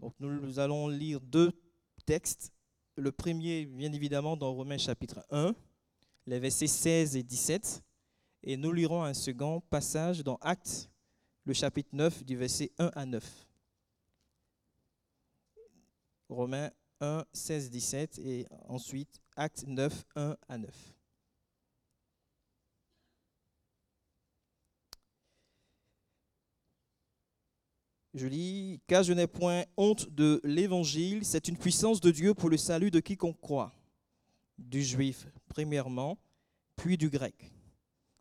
Donc nous allons lire deux textes. Le premier, bien évidemment, dans Romains chapitre 1, les versets 16 et 17. Et nous lirons un second passage dans Actes, le chapitre 9, du verset 1 à 9. Romains 1, 16, 17 et ensuite Actes 9, 1 à 9. Je lis, car je n'ai point honte de l'évangile, c'est une puissance de Dieu pour le salut de quiconque croit, du juif premièrement, puis du grec.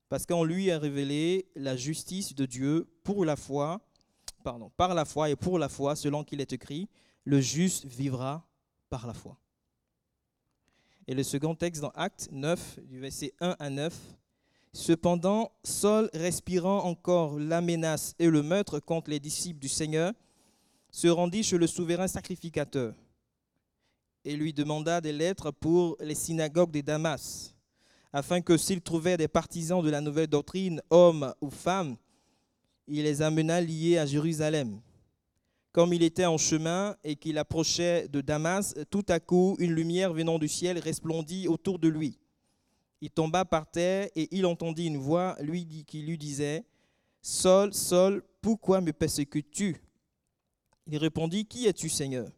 Parce qu'on lui a révélé la justice de Dieu pour la foi, pardon, par la foi et pour la foi, selon qu'il est écrit, le juste vivra par la foi. Et le second texte dans Acte 9, du verset 1 à 9, Cependant, Saul, respirant encore la menace et le meurtre contre les disciples du Seigneur, se rendit chez le souverain sacrificateur et lui demanda des lettres pour les synagogues de Damas, afin que s'il trouvait des partisans de la nouvelle doctrine, hommes ou femmes, il les amena liés à Jérusalem. Comme il était en chemin et qu'il approchait de Damas, tout à coup une lumière venant du ciel resplendit autour de lui. Il tomba par terre et il entendit une voix lui qui lui disait Saul, Saul, pourquoi me persécutes-tu? Il répondit Qui es-tu, Seigneur?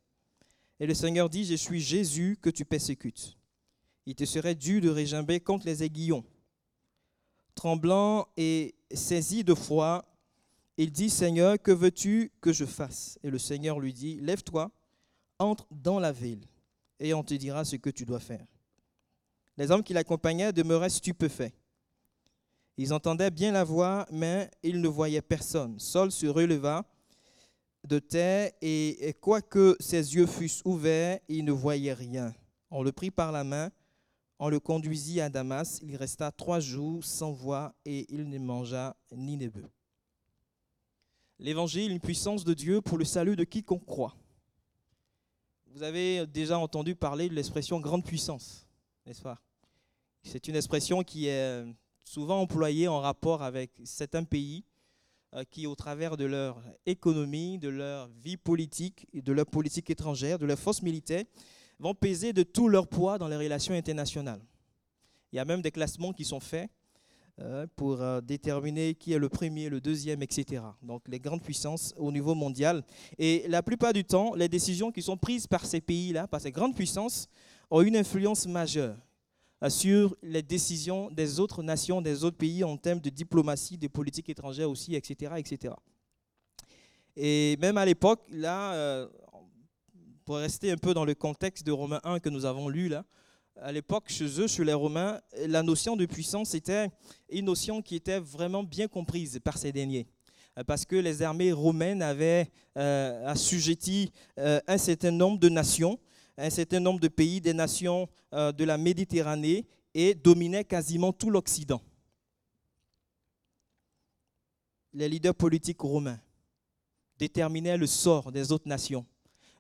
Et le Seigneur dit Je suis Jésus que tu persécutes. Il te serait dû de régimber contre les aiguillons. Tremblant et saisi de froid, il dit Seigneur, que veux-tu que je fasse? Et le Seigneur lui dit Lève-toi, entre dans la ville, et on te dira ce que tu dois faire. Les hommes qui l'accompagnaient demeuraient stupéfaits. Ils entendaient bien la voix, mais ils ne voyaient personne. Saul se releva de terre, et quoique ses yeux fussent ouverts, il ne voyait rien. On le prit par la main, on le conduisit à Damas. Il resta trois jours sans voix, et il ne mangea ni ne but. L'évangile, une puissance de Dieu pour le salut de quiconque croit. Vous avez déjà entendu parler de l'expression grande puissance, c'est une expression qui est souvent employée en rapport avec certains pays euh, qui, au travers de leur économie, de leur vie politique, de leur politique étrangère, de leur force militaire, vont peser de tout leur poids dans les relations internationales. Il y a même des classements qui sont faits euh, pour euh, déterminer qui est le premier, le deuxième, etc. Donc les grandes puissances au niveau mondial. Et la plupart du temps, les décisions qui sont prises par ces pays-là, par ces grandes puissances, ont une influence majeure sur les décisions des autres nations, des autres pays en termes de diplomatie, de politique étrangère aussi, etc. etc. Et même à l'époque, là, euh, pour rester un peu dans le contexte de Romains 1 que nous avons lu là, à l'époque, chez eux, chez les Romains, la notion de puissance était une notion qui était vraiment bien comprise par ces derniers. Parce que les armées romaines avaient euh, assujetti euh, un certain nombre de nations un certain nombre de pays, des nations euh, de la Méditerranée et dominaient quasiment tout l'Occident. Les leaders politiques romains déterminaient le sort des autres nations,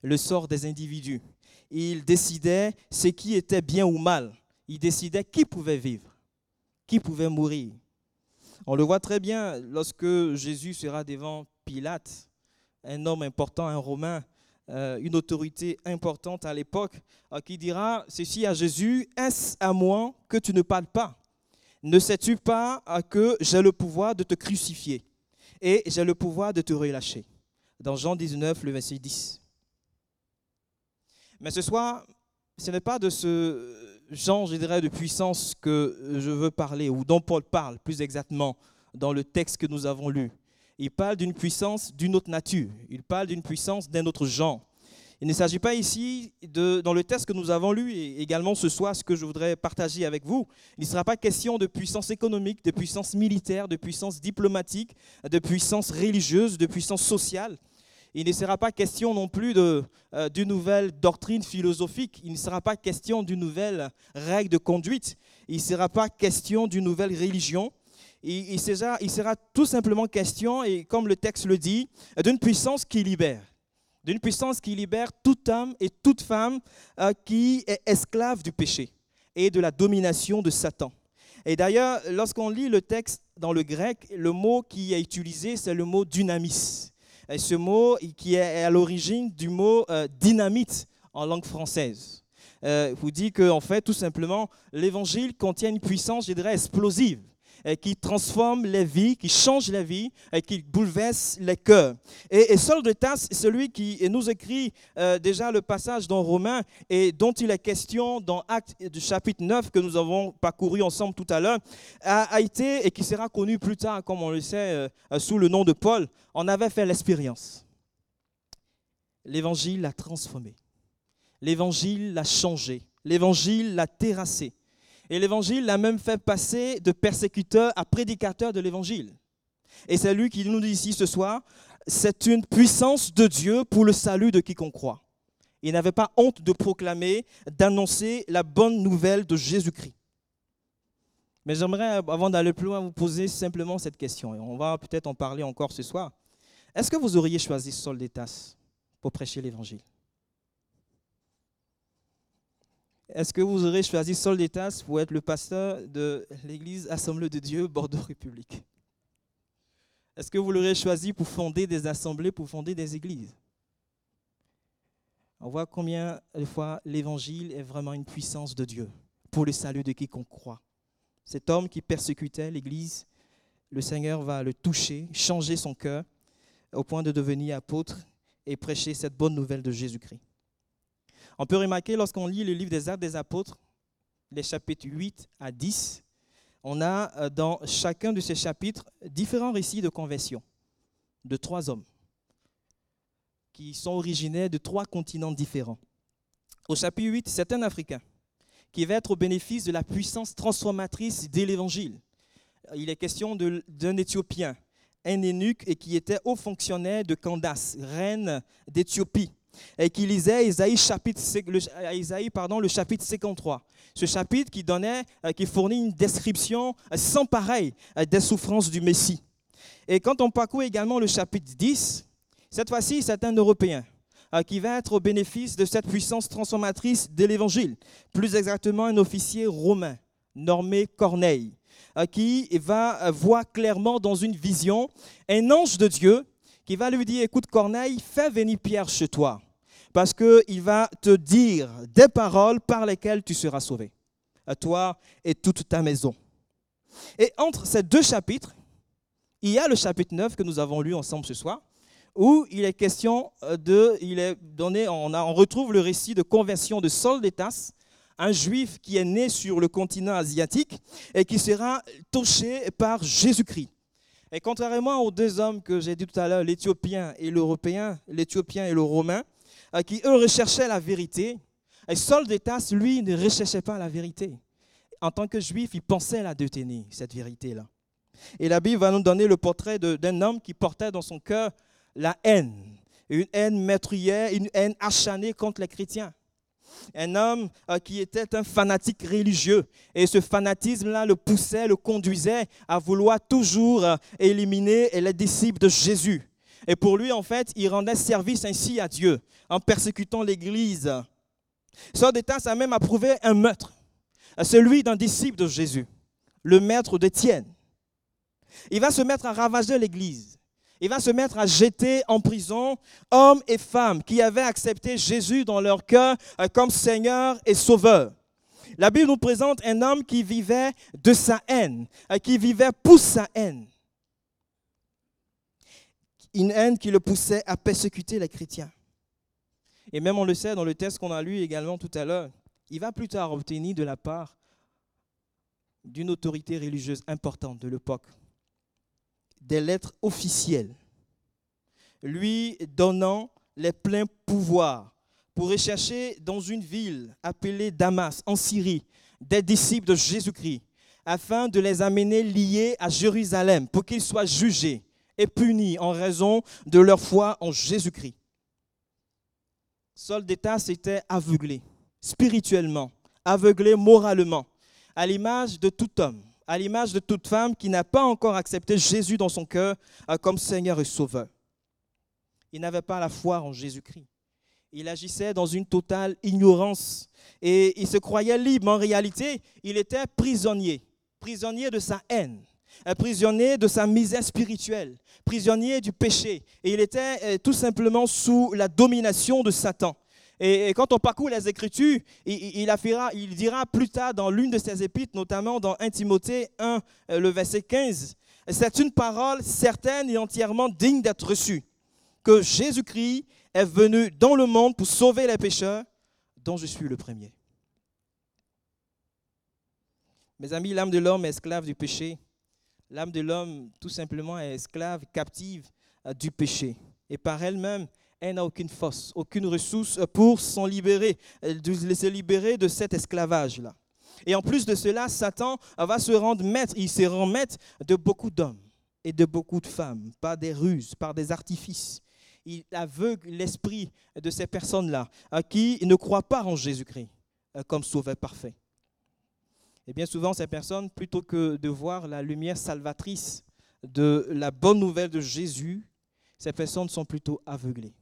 le sort des individus. Ils décidaient ce qui était bien ou mal. Ils décidaient qui pouvait vivre, qui pouvait mourir. On le voit très bien lorsque Jésus sera devant Pilate, un homme important, un Romain, euh, une autorité importante à l'époque, euh, qui dira ceci à Jésus, est-ce à moi que tu ne parles pas? Ne sais-tu pas euh, que j'ai le pouvoir de te crucifier et j'ai le pouvoir de te relâcher? Dans Jean 19, le verset 10. Mais ce soir, ce n'est pas de ce genre, je dirais, de puissance que je veux parler, ou dont Paul parle plus exactement dans le texte que nous avons lu. Il parle d'une puissance d'une autre nature. Il parle d'une puissance d'un autre genre. Il ne s'agit pas ici, de, dans le texte que nous avons lu, et également ce soir, ce que je voudrais partager avec vous, il ne sera pas question de puissance économique, de puissance militaire, de puissance diplomatique, de puissance religieuse, de puissance sociale. Il ne sera pas question non plus euh, d'une nouvelle doctrine philosophique. Il ne sera pas question d'une nouvelle règle de conduite. Il ne sera pas question d'une nouvelle religion il, sera, tout simplement question, et comme le texte le dit, d'une puissance qui libère. D'une puissance qui libère toute homme et toute femme euh, qui est esclave du péché et de la domination de Satan. Et d'ailleurs, lorsqu'on lit le texte dans le grec, le mot qui est utilisé, c'est le mot dynamis. Ce mot qui est à l'origine du mot euh, dynamite en langue française. Euh, vous dit que, en fait, tout simplement, l'évangile contient une puissance, je dirais, explosive qui transforme les vies, qui change les vies, et qui bouleverse les cœurs. Et, et Saul de Tasse, celui qui nous écrit euh, déjà le passage dans Romains et dont il est question dans Acte du chapitre 9 que nous avons parcouru ensemble tout à l'heure, a, été et qui sera connu plus tard, comme on le sait, euh, sous le nom de Paul, on avait fait l'expérience. L'évangile l'a transformé. L'évangile l'a changé. L'évangile l'a terrassé. Et l'évangile l'a même fait passer de persécuteur à prédicateur de l'évangile. Et c'est lui qui nous dit ici ce soir, c'est une puissance de Dieu pour le salut de quiconque croit. Il n'avait pas honte de proclamer, d'annoncer la bonne nouvelle de Jésus-Christ. Mais j'aimerais, avant d'aller plus loin, vous poser simplement cette question. Et on va peut-être en parler encore ce soir. Est-ce que vous auriez choisi Saul d'Étas pour prêcher l'évangile? Est-ce que vous aurez choisi Saul d'Étas pour être le pasteur de l'église Assemblée de Dieu Bordeaux République? Est-ce que vous l'aurez choisi pour fonder des assemblées, pour fonder des églises? On voit combien de fois l'évangile est vraiment une puissance de Dieu pour le salut de quiconque croit. Cet homme qui persécutait l'église, le Seigneur va le toucher, changer son cœur au point de devenir apôtre et prêcher cette bonne nouvelle de Jésus-Christ. On peut remarquer lorsqu'on lit le livre des Actes des Apôtres, les chapitres 8 à 10, on a euh, dans chacun de ces chapitres différents récits de conversion de trois hommes qui sont originaires de trois continents différents. Au chapitre 8, c'est un Africain qui va être au bénéfice de la puissance transformatrice de l'Évangile. Il est question d'un Éthiopien, un eunuque et qui était haut fonctionnaire de Candace, reine d'Éthiopie et qui lisait Isaïe, Isaïe pardon, le chapitre 53. Ce chapitre qui, donnait, euh, qui fournit une description euh, sans pareil euh, des souffrances du Messie. Et quand on parcourt également le chapitre 10, cette fois-ci, c'est un Européen qui va être au bénéfice de cette puissance transformatrice de l'Évangile. Plus exactement, un officier romain nommé Corneille, qui va voir clairement dans une vision un ange de Dieu qui va lui dire, écoute Corneille, fais venir Pierre chez toi, parce qu'il va te dire des paroles par lesquelles tu seras sauvé, à toi et toute ta maison. Et entre ces deux chapitres, il y a le chapitre 9 que nous avons lu ensemble ce soir, où il est question de, il est donné, on, on retrouve le récit de conversion de Saul d'Étas, un juif qui est né sur le continent asiatique et qui sera touché par Jésus-Christ. Et contrairement aux deux hommes que j'ai dit tout à l'heure, l'Éthiopien et l'Européen, l'Éthiopien et le Romain, euh, qui eux recherchaient la vérité, et Saul lui, ne recherchait pas la vérité. En tant que juif, il pensait la détenir, cette vérité-là. Et la Bible va nous donner le portrait d'un homme qui portait dans son cœur la haine, une haine meurtrière, une haine acharnée contre les chrétiens un homme euh, qui était un fanatique religieux. Et ce fanatisme-là le poussait, le conduisait à vouloir toujours euh, éliminer les disciples de Jésus. Et pour lui, en fait, il rendait service ainsi à Dieu en persécutant l'Église. Saul d'État a même approuvé un meurtre, celui d'un disciple de Jésus, le maître d'Étienne. Il va se mettre à ravager l'Église il va se mettre à jeter en prison hommes et femmes qui avaient accepté Jésus dans leur cœur euh, comme Seigneur et Sauveur. La Bible nous présente un homme qui vivait de sa haine, euh, qui vivait pour sa haine. Une haine qui le poussait à persécuter les chrétiens. Et même on le sait dans le texte qu'on a lu également tout à l'heure, il va plus tard obtenir de la part d'une autorité religieuse importante de l'époque, des lettres officielles, lui donnant les pleins pouvoirs pour rechercher dans une ville appelée Damas, en Syrie, des disciples de Jésus-Christ, afin de les amener liés à Jérusalem pour qu'ils soient jugés et punis en raison de leur foi en Jésus-Christ. Saul d'État s'était aveuglé spirituellement, aveuglé moralement, à l'image de tout homme à l'image de toute femme qui n'a pas encore accepté Jésus dans son cœur euh, comme Seigneur et Sauveur. Il n'avait pas la foi en Jésus-Christ. Il agissait dans une totale ignorance et il se croyait libre, en réalité, il était prisonnier, prisonnier de sa haine. prisonnier de sa misère spirituelle, prisonnier du péché. Et il était euh, tout simplement sous la domination de Satan. Et, quand on parcourt les Écritures, il, il dira plus tard dans l'une de ses épîtres, notamment dans 1 Timothée 1, euh, le verset 15, c'est une parole certaine et entièrement digne d'être reçue, que Jésus-Christ est venu dans le monde pour sauver les pécheurs, dont je suis le premier. Mes amis, l'âme de l'homme est esclave du péché. L'âme de l'homme, tout simplement, est esclave, captive euh, du péché. Et par elle-même, elle n'a aucune force, aucune ressource pour s'en libérer, de se libérer de cet esclavage-là. Et en plus de cela, Satan va se rendre maître, il se rend maître de beaucoup d'hommes et de beaucoup de femmes, par des ruses, par des artifices. Il aveugle l'esprit de ces personnes-là, qui ne croient pas en Jésus-Christ euh, comme sauveur parfait. Et bien souvent, ces personnes, plutôt que de voir la lumière salvatrice de la bonne nouvelle de Jésus, ces personnes sont plutôt aveuglées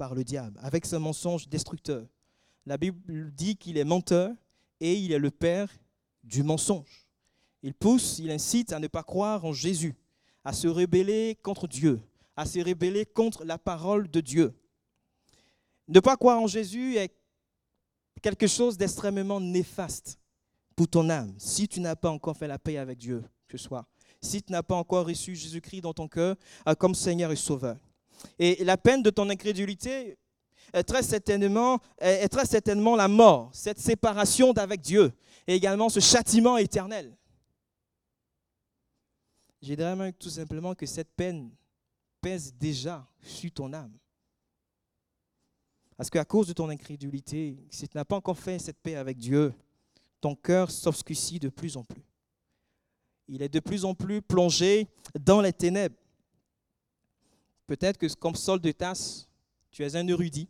par le diable, avec ce mensonge destructeur. La Bible dit qu'il est menteur et il est le père du mensonge. Il pousse, il incite à ne pas croire en Jésus, à se rebeller contre Dieu, à se rebeller contre la parole de Dieu. Ne pas croire en Jésus est quelque chose d'extrêmement néfaste pour ton âme si tu n'as pas encore fait la paix avec Dieu ce soir, si tu n'as pas encore reçu Jésus-Christ dans ton cœur euh, comme Seigneur et Sauveur. Et la peine de ton incrédulité est très certainement, est très certainement la mort, cette séparation d'avec Dieu, et également ce châtiment éternel. Je dirais tout simplement que cette peine pèse déjà sur ton âme. Parce qu'à cause de ton incrédulité, si tu n'as pas encore fait cette paix avec Dieu, ton cœur s'obscurcit de plus en plus. Il est de plus en plus plongé dans les ténèbres. Peut-être que comme Saul de Tasse, tu es un érudit.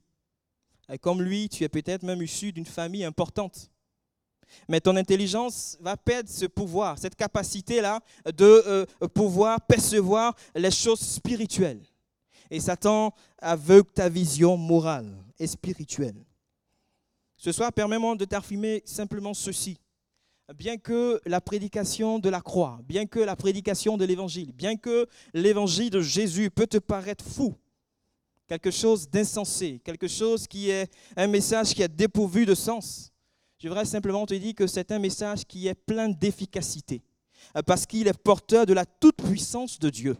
Et comme lui, tu es peut-être même issu d'une famille importante. Mais ton intelligence va perdre ce pouvoir, cette capacité-là de euh, pouvoir percevoir les choses spirituelles. Et Satan aveugle ta vision morale et spirituelle. Ce soir, permets-moi de t'affirmer simplement ceci bien que la prédication de la croix, bien que la prédication de l'évangile, bien que l'évangile de Jésus peut te paraître fou, quelque chose d'insensé, quelque chose qui est un message qui est dépourvu de sens, je voudrais simplement te dire que c'est un message qui est plein d'efficacité, parce qu'il est porteur de la toute-puissance de Dieu.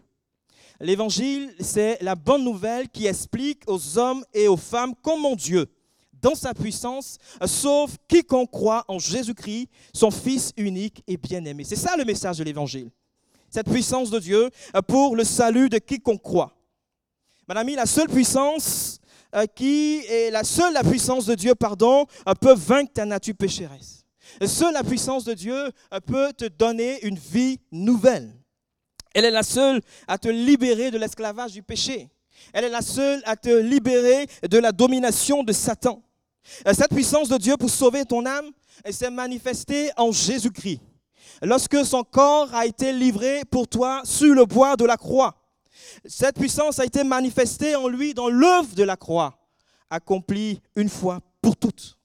L'évangile, c'est la bonne nouvelle qui explique aux hommes et aux femmes comment Dieu dans sa puissance, sauve quiconque croit en Jésus-Christ, son Fils unique et bien-aimé. C'est ça le message de l'Évangile. Cette puissance de Dieu pour le salut de quiconque croit. Madame, la seule puissance euh, qui est la seule puissance de Dieu, pardon, euh, peut vaincre ta nature pécheresse. Seule la puissance de Dieu euh, peut te donner une vie nouvelle. Elle est la seule à te libérer de l'esclavage du péché. Elle est la seule à te libérer de la domination de Satan. Euh, cette puissance de Dieu pour sauver ton âme, s'est manifestée en Jésus-Christ. Lorsque son corps a été livré pour toi sur le bois de la croix, cette puissance a été manifestée en lui dans l'œuvre de la croix, accomplie une fois pour toutes,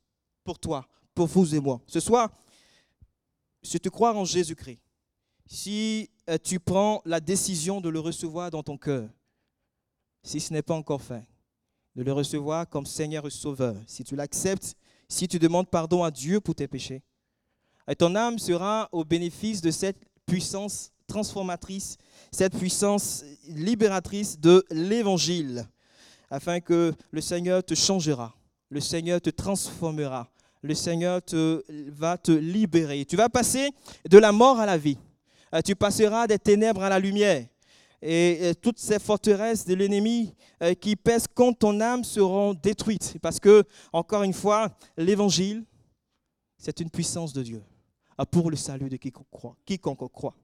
pour toi, pour vous et moi. Ce soir, si tu crois en Jésus-Christ, si euh, tu prends la décision de le recevoir dans ton cœur, si ce n'est pas encore fait, de le recevoir comme Seigneur et Sauveur. Si tu l'acceptes, si tu demandes pardon à Dieu pour tes péchés, et ton âme sera au bénéfice de cette puissance transformatrice, cette puissance libératrice de l'Évangile, afin que le Seigneur te changera, le Seigneur te transformera, le Seigneur te, va te libérer. Tu vas passer de la mort à la vie. Euh, tu passeras des ténèbres à la lumière et, toutes ces forteresses de l'ennemi euh, qui pèsent contre ton âme seront détruites. Parce que, encore une fois, l'évangile, c'est une puissance de Dieu ah, pour le salut de quiconque croit. Quiconque croit.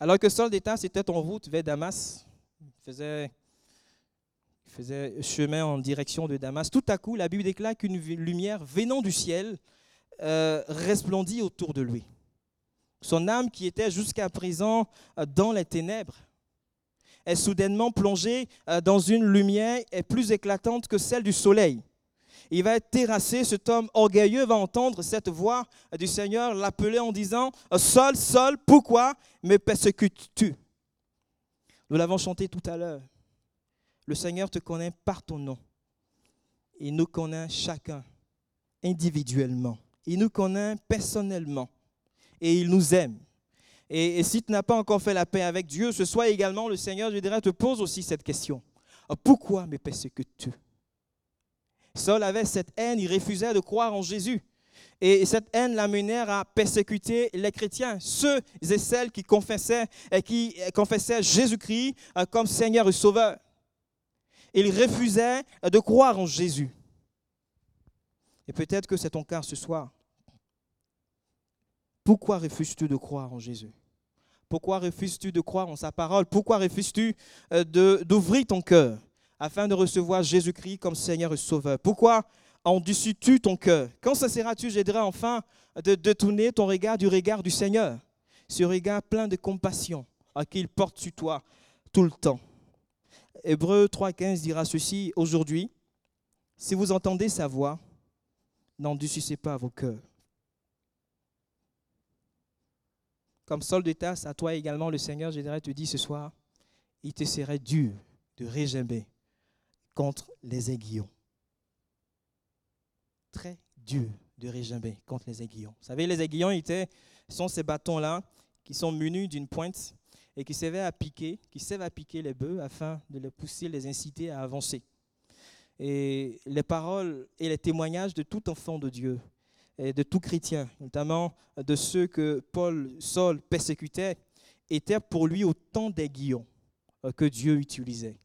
Alors que Saul d'État était en route vers Damas, il faisait, faisait chemin en direction de Damas, tout à coup, la Bible déclare qu'une lumière venant du ciel euh, resplendit autour de lui. Son âme qui était jusqu'à présent euh, dans les ténèbres est soudainement plongée euh, dans une lumière plus éclatante que celle du soleil. Il va être terrassé, cet homme orgueilleux va entendre cette voix du Seigneur l'appeler en disant, Saul, Saul, pourquoi me persécutes-tu? Nous l'avons chanté tout à l'heure. Le Seigneur te connaît par ton nom. Il nous connaît chacun individuellement. Il nous connaît personnellement. Et il nous aime. Et, si tu n'as pas encore fait la paix avec Dieu, ce soit également le Seigneur, je dirais, te pose aussi cette question. Pourquoi me persécutes-tu Saul avait cette haine, il refusait de croire en Jésus. Et cette haine l'amenait à persécuter les chrétiens, ceux et celles qui confessaient, qui confessaient Jésus-Christ euh, comme Seigneur et Sauveur. Il refusait de croire en Jésus. Et peut-être que c'est ton cas ce soir. Pourquoi refuses-tu de croire en Jésus? Pourquoi refuses-tu de croire en sa parole? Pourquoi refuses-tu euh, d'ouvrir ton cœur afin de recevoir Jésus-Christ comme Seigneur et Sauveur? Pourquoi endurcis-tu ton cœur? Quand cesseras-tu, j'aiderai enfin de détourner ton regard du regard du Seigneur, ce regard plein de compassion à qu'il porte sur toi tout le temps. Hébreu 3,15 dira ceci aujourd'hui si vous entendez sa voix, n'endurcissez pas vos cœurs. Comme sol de tasse, à toi également, le Seigneur, je dirais, te dit ce soir, il te serait dur de régimber contre les aiguillons. Très dur de régimber contre les aiguillons. Vous savez, les aiguillons étaient, sont ces bâtons-là qui sont munis d'une pointe et qui servaient à piquer, qui servent à piquer les bœufs afin de les pousser, les inciter à avancer. Et les paroles et les témoignages de tout enfant de Dieu et de tout chrétien, notamment de ceux que Paul, Saul persécutait, étaient pour lui autant d'aiguillons euh, que Dieu utilisait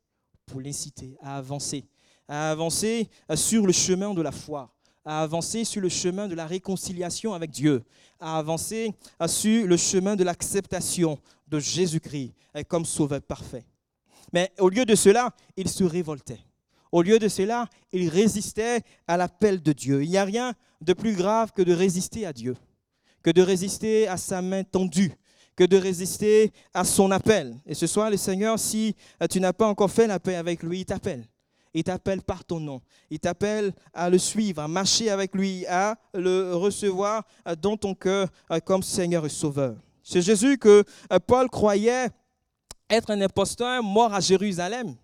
pour l'inciter à avancer, à avancer euh, sur le chemin de la foi, à avancer sur le chemin de la réconciliation avec Dieu, à avancer euh, sur le chemin de l'acceptation de Jésus-Christ comme sauveur parfait. Mais au lieu de cela, il se révoltait. Au lieu de cela, il résistait à l'appel de Dieu. Il n'y a rien de plus grave que de résister à Dieu, que de résister à sa main tendue, que de résister à son appel. Et ce soir, le Seigneur, si euh, tu n'as pas encore fait la paix avec lui, il t'appelle. Il t'appelle par ton nom. Il t'appelle à le suivre, à marcher avec lui, à le recevoir euh, dans ton cœur euh, comme Seigneur et Sauveur. C'est Jésus que Paul croyait être un imposteur mort à Jérusalem.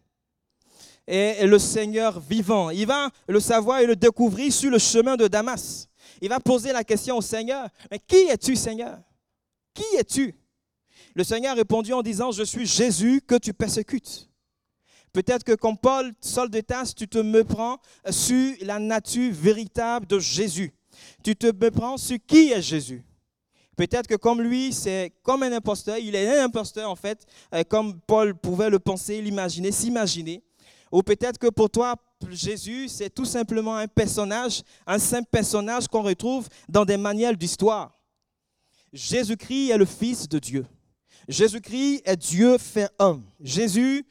Et le Seigneur vivant, il va le savoir et le découvrir sur le chemin de Damas. Il va poser la question au Seigneur, mais qui es-tu Seigneur? Qui es-tu? Le Seigneur a répondu en disant, je suis Jésus que tu persécutes. Peut-être que comme Paul, sol de tasse, tu te me prends sur la nature véritable de Jésus. Tu te me prends sur qui est Jésus. Peut-être que comme lui, c'est comme un imposteur, il est un imposteur en fait, euh, comme Paul pouvait le penser, l'imaginer, s'imaginer. Ou peut-être que pour toi, Jésus, c'est tout simplement un personnage, un simple personnage qu'on retrouve dans des manuels d'histoire. Jésus-Christ est le Fils de Dieu. Jésus-Christ est Dieu fait homme. Jésus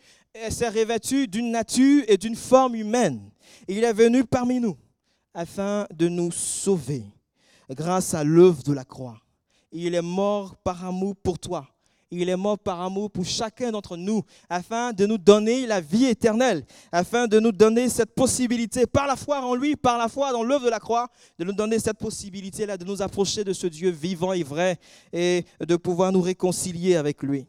s'est revêtu d'une nature et d'une forme humaine. Il est venu parmi nous afin de nous sauver grâce à l'œuvre de la croix. Il est mort par amour pour toi il est mort par amour pour chacun d'entre nous, afin de nous donner la vie éternelle, afin de nous donner cette possibilité, par la foi en lui, par la foi dans l'œuvre de la croix, de nous donner cette possibilité-là, de nous approcher de ce Dieu vivant et vrai, et de pouvoir nous réconcilier avec lui.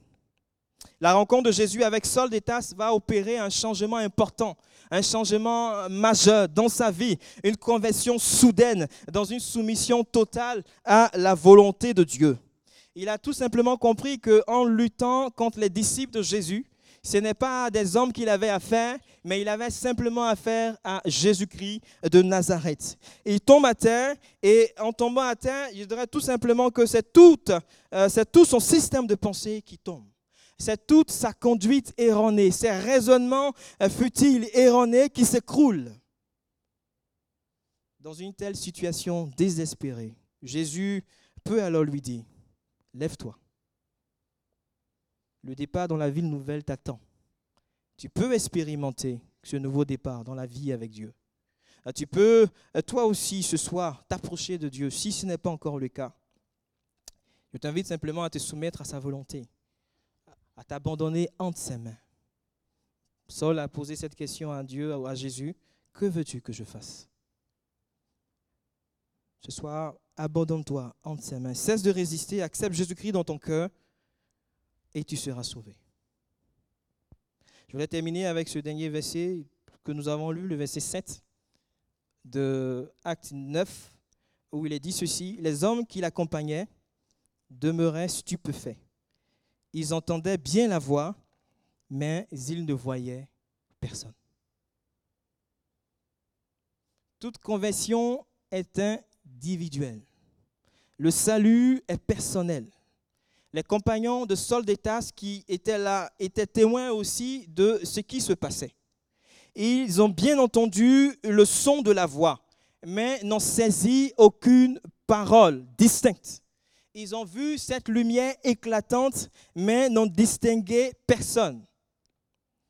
La rencontre de Jésus avec Saul d'Étas va opérer un changement important, un changement majeur dans sa vie, une conversion soudaine, dans une soumission totale à la volonté de Dieu il a tout simplement compris qu'en luttant contre les disciples de Jésus, ce n'est pas des hommes qu'il avait affaire, mais il avait simplement affaire à Jésus-Christ de Nazareth. Il tombe à terre et en tombant à terre, je dirais tout simplement que c'est tout, euh, c'est tout son système de pensée qui tombe. C'est toute sa conduite erronée, ses raisonnements euh, futiles, erronés qui s'écroulent. Dans une telle situation désespérée, Jésus peut alors lui dire, lève-toi. Le départ dans la ville nouvelle t'attend. Tu peux expérimenter ce nouveau départ dans la vie avec Dieu. Ah, tu peux, euh, toi aussi, ce soir, t'approcher de Dieu, si ce n'est pas encore le cas. Je t'invite simplement à te soumettre à sa volonté, à t'abandonner entre ses mains. Saul a posé cette question à Dieu, à Jésus, que veux-tu que je fasse? Ce soir, abandonne-toi entre ses mains. Cesse de résister, accepte Jésus-Christ dans ton cœur et tu seras sauvé. Je voulais terminer avec ce dernier verset que nous avons lu, le verset 7 de Acte 9, où il est dit ceci, les hommes qui l'accompagnaient demeuraient stupéfaits. Ils entendaient bien la voix, mais ils ne voyaient personne. Toute conversion est individuelle. Le salut est personnel. Les compagnons de Saul d'Étas qui étaient là étaient témoins aussi de ce qui se passait. Ils ont bien entendu le son de la voix, mais n'ont saisi aucune parole distincte. Ils ont vu cette lumière éclatante, mais n'ont distingué personne.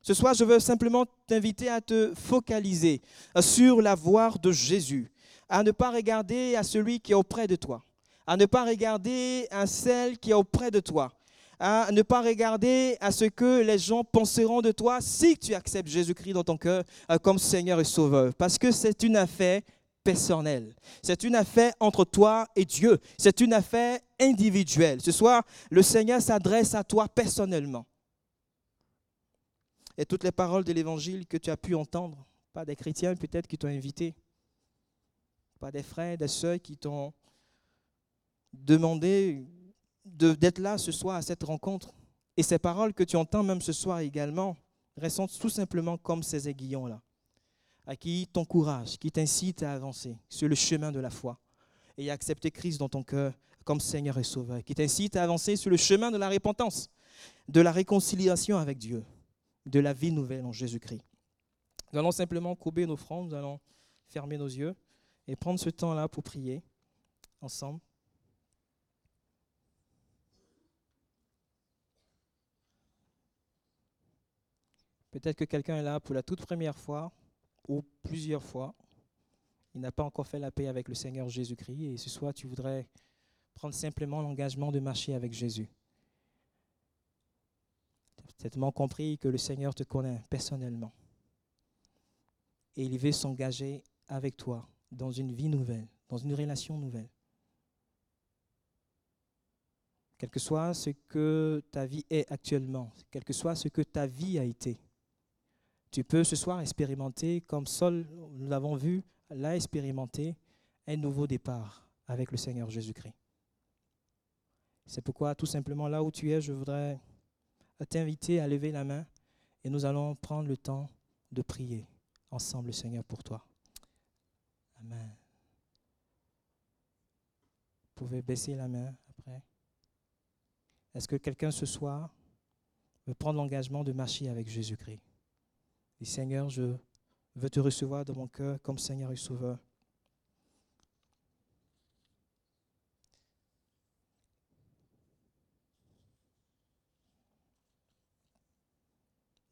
Ce soir, je veux simplement t'inviter à te focaliser sur la voix de Jésus, à ne pas regarder à celui qui est auprès de toi, à ne pas regarder à celle qui est auprès de toi, à ne pas regarder à ce que les gens penseront de toi si tu acceptes Jésus-Christ dans ton cœur euh, comme Seigneur et Sauveur. Parce que c'est une affaire personnelle. C'est une affaire entre toi et Dieu. C'est une affaire individuelle. Ce soir, le Seigneur s'adresse à toi personnellement. Et toutes les paroles de l'Évangile que tu as pu entendre, pas des chrétiens peut-être qui t'ont invité, pas des frères, des sœurs qui t'ont demandé d'être là ce soir à cette rencontre. Et ces paroles que tu entends même ce soir également restent tout simplement comme ces aiguillons-là, à qui t'encouragent, qui t'incitent à avancer sur le chemin de la foi et à accepter Christ dans ton cœur comme Seigneur et Sauveur, qui t'incitent à avancer sur le chemin de la repentance, de la réconciliation avec Dieu, de la vie nouvelle en Jésus-Christ. Nous allons simplement courber nos fronts, nous allons fermer nos yeux et prendre ce temps-là pour prier ensemble. Peut-être que quelqu'un est là pour la toute première fois ou plusieurs fois. Il n'a pas encore fait la paix avec le Seigneur Jésus-Christ et ce soir tu voudrais prendre simplement l'engagement de marcher avec Jésus. Tu as certainement compris que le Seigneur te connaît personnellement et il veut s'engager avec toi dans une vie nouvelle, dans une relation nouvelle. Quel que soit ce que ta vie est actuellement, quel que soit ce que ta vie a été, tu peux ce soir expérimenter, comme Saul, nous l'avons vu, l'a expérimenté, un nouveau départ avec le Seigneur Jésus-Christ. C'est pourquoi, tout simplement, là où tu es, je voudrais t'inviter à lever la main et nous allons prendre le temps de prier ensemble, Seigneur, pour toi. Amen. Vous pouvez baisser la main après. Est-ce que quelqu'un ce soir veut prendre l'engagement de marcher avec Jésus-Christ? Et Seigneur, je veux te recevoir dans mon cœur comme Seigneur et Sauveur.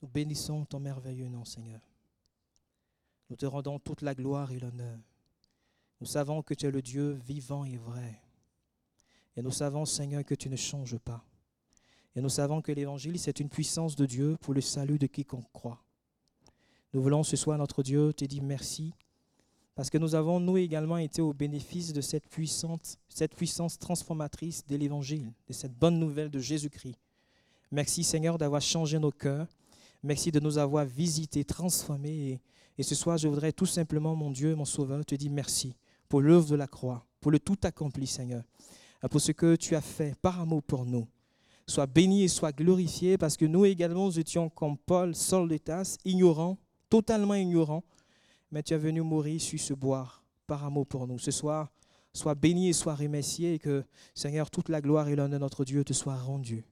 Nous bénissons ton merveilleux nom, Seigneur. Nous te rendons toute la gloire et l'honneur. Nous savons que tu es le Dieu vivant et vrai. Et nous savons, Seigneur, que tu ne changes pas. Et nous savons que l'Évangile, c'est une puissance de Dieu pour le salut de quiconque croit. Nous voulons ce soir, notre Dieu, te dire merci, parce que nous avons, nous également, été au bénéfice de cette, puissante, cette puissance transformatrice de l'Évangile, de cette bonne nouvelle de Jésus-Christ. Merci Seigneur d'avoir changé nos cœurs. Merci de nous avoir visités, transformés. Et, ce soir, je voudrais tout simplement, mon Dieu, mon Sauveur, te dire merci pour l'œuvre de la croix, pour le tout accompli, Seigneur, pour ce que tu as fait par amour pour nous. Sois béni et sois glorifié parce que nous également, nous étions comme Paul, Tasse, ignorants, totalement ignorant, mais tu es venu mourir sur ce bois par amour pour nous. Ce soir, sois béni et sois remercié et que, Seigneur, toute la gloire et l'honneur de notre Dieu te soit rendue.